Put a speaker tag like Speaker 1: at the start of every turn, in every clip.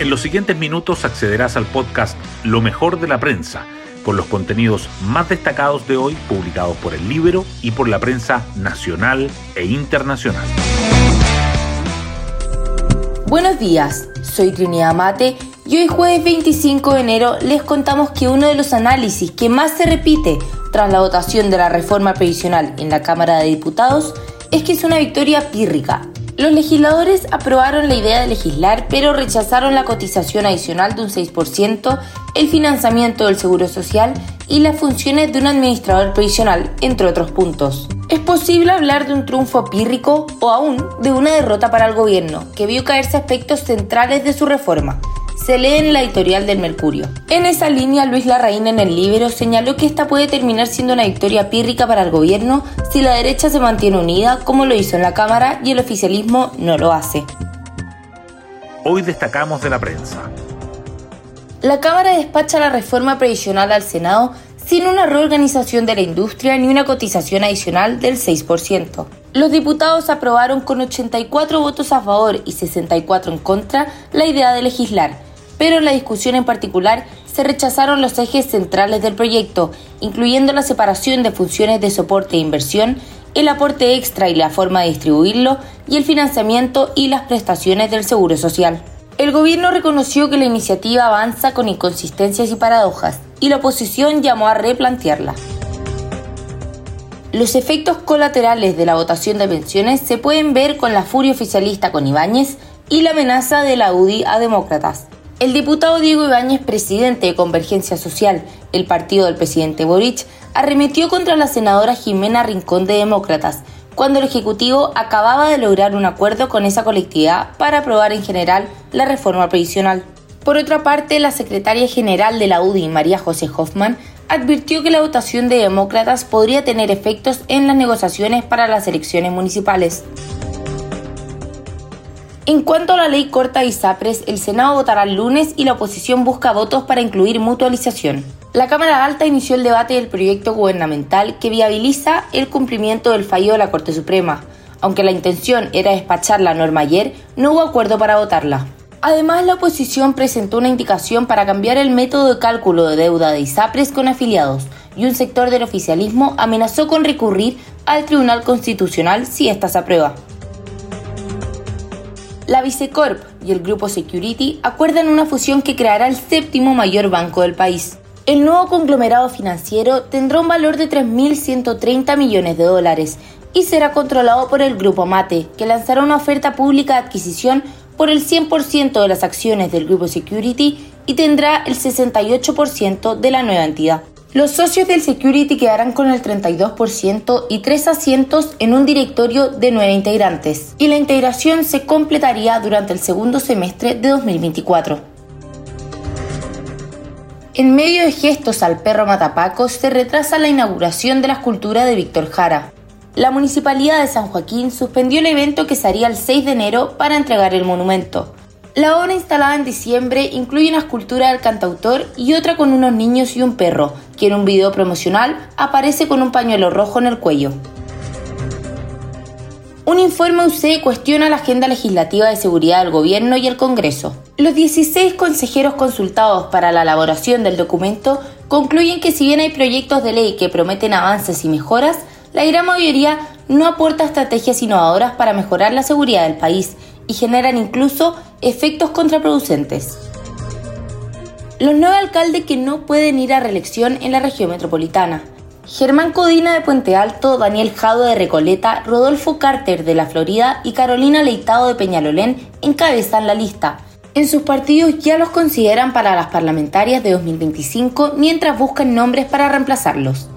Speaker 1: En los siguientes minutos accederás al podcast Lo mejor de la prensa, con los contenidos más destacados de hoy publicados por el libro y por la prensa nacional e internacional.
Speaker 2: Buenos días, soy Trinidad Mate y hoy jueves 25 de enero les contamos que uno de los análisis que más se repite tras la votación de la reforma previsional en la Cámara de Diputados es que es una victoria pírrica los legisladores aprobaron la idea de legislar, pero rechazaron la cotización adicional de un 6%, el financiamiento del Seguro Social y las funciones de un administrador previsional, entre otros puntos. Es posible hablar de un triunfo pírrico o aún de una derrota para el gobierno, que vio caerse aspectos centrales de su reforma, se lee en la editorial del Mercurio. En esa línea, Luis Larraín en el libro señaló que esta puede terminar siendo una victoria pírrica para el gobierno si la derecha se mantiene unida, como lo hizo en la Cámara, y el oficialismo no lo hace.
Speaker 1: Hoy destacamos de la prensa.
Speaker 2: La Cámara despacha la reforma previsional al Senado sin una reorganización de la industria ni una cotización adicional del 6%. Los diputados aprobaron con 84 votos a favor y 64 en contra la idea de legislar, pero en la discusión en particular se rechazaron los ejes centrales del proyecto, incluyendo la separación de funciones de soporte e inversión, el aporte extra y la forma de distribuirlo, y el financiamiento y las prestaciones del Seguro Social. El gobierno reconoció que la iniciativa avanza con inconsistencias y paradojas, y la oposición llamó a replantearla. Los efectos colaterales de la votación de pensiones se pueden ver con la furia oficialista con Ibáñez y la amenaza de la UDI a demócratas. El diputado Diego Ibáñez, presidente de Convergencia Social, el partido del presidente Boric, arremetió contra la senadora Jimena Rincón de Demócratas, cuando el Ejecutivo acababa de lograr un acuerdo con esa colectividad para aprobar en general la reforma previsional. Por otra parte, la secretaria general de la UDI, María José Hoffman, advirtió que la votación de demócratas podría tener efectos en las negociaciones para las elecciones municipales. En cuanto a la ley corta de ISAPRES, el Senado votará el lunes y la oposición busca votos para incluir mutualización. La Cámara Alta inició el debate del proyecto gubernamental que viabiliza el cumplimiento del fallo de la Corte Suprema. Aunque la intención era despachar la norma ayer, no hubo acuerdo para votarla. Además, la oposición presentó una indicación para cambiar el método de cálculo de deuda de ISAPRES con afiliados y un sector del oficialismo amenazó con recurrir al Tribunal Constitucional si esta se aprueba. La Vicecorp y el grupo Security acuerdan una fusión que creará el séptimo mayor banco del país. El nuevo conglomerado financiero tendrá un valor de 3.130 millones de dólares y será controlado por el Grupo Mate, que lanzará una oferta pública de adquisición por el 100% de las acciones del Grupo Security y tendrá el 68% de la nueva entidad. Los socios del Security quedarán con el 32% y tres asientos en un directorio de nueve integrantes, y la integración se completaría durante el segundo semestre de 2024. En medio de gestos al perro Matapaco se retrasa la inauguración de la escultura de Víctor Jara. La Municipalidad de San Joaquín suspendió el evento que se haría el 6 de enero para entregar el monumento. La obra instalada en diciembre incluye una escultura del cantautor y otra con unos niños y un perro, que en un video promocional aparece con un pañuelo rojo en el cuello. Un informe UC cuestiona la agenda legislativa de seguridad del gobierno y el Congreso. Los 16 consejeros consultados para la elaboración del documento concluyen que si bien hay proyectos de ley que prometen avances y mejoras, la gran mayoría no aporta estrategias innovadoras para mejorar la seguridad del país y generan incluso efectos contraproducentes. Los nueve alcaldes que no pueden ir a reelección en la región metropolitana. Germán Codina de Puente Alto, Daniel Jado de Recoleta, Rodolfo Carter de la Florida y Carolina Leitado de Peñalolén encabezan la lista. En sus partidos ya los consideran para las parlamentarias de 2025 mientras buscan nombres para reemplazarlos.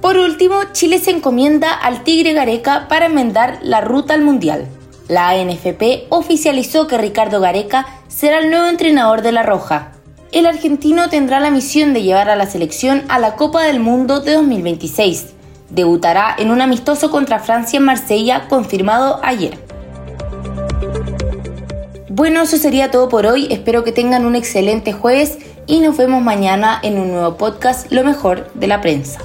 Speaker 2: Por último, Chile se encomienda al Tigre Gareca para enmendar la ruta al Mundial. La ANFP oficializó que Ricardo Gareca será el nuevo entrenador de La Roja. El argentino tendrá la misión de llevar a la selección a la Copa del Mundo de 2026. Debutará en un amistoso contra Francia en Marsella, confirmado ayer. Bueno, eso sería todo por hoy. Espero que tengan un excelente jueves y nos vemos mañana en un nuevo podcast, Lo mejor de la prensa.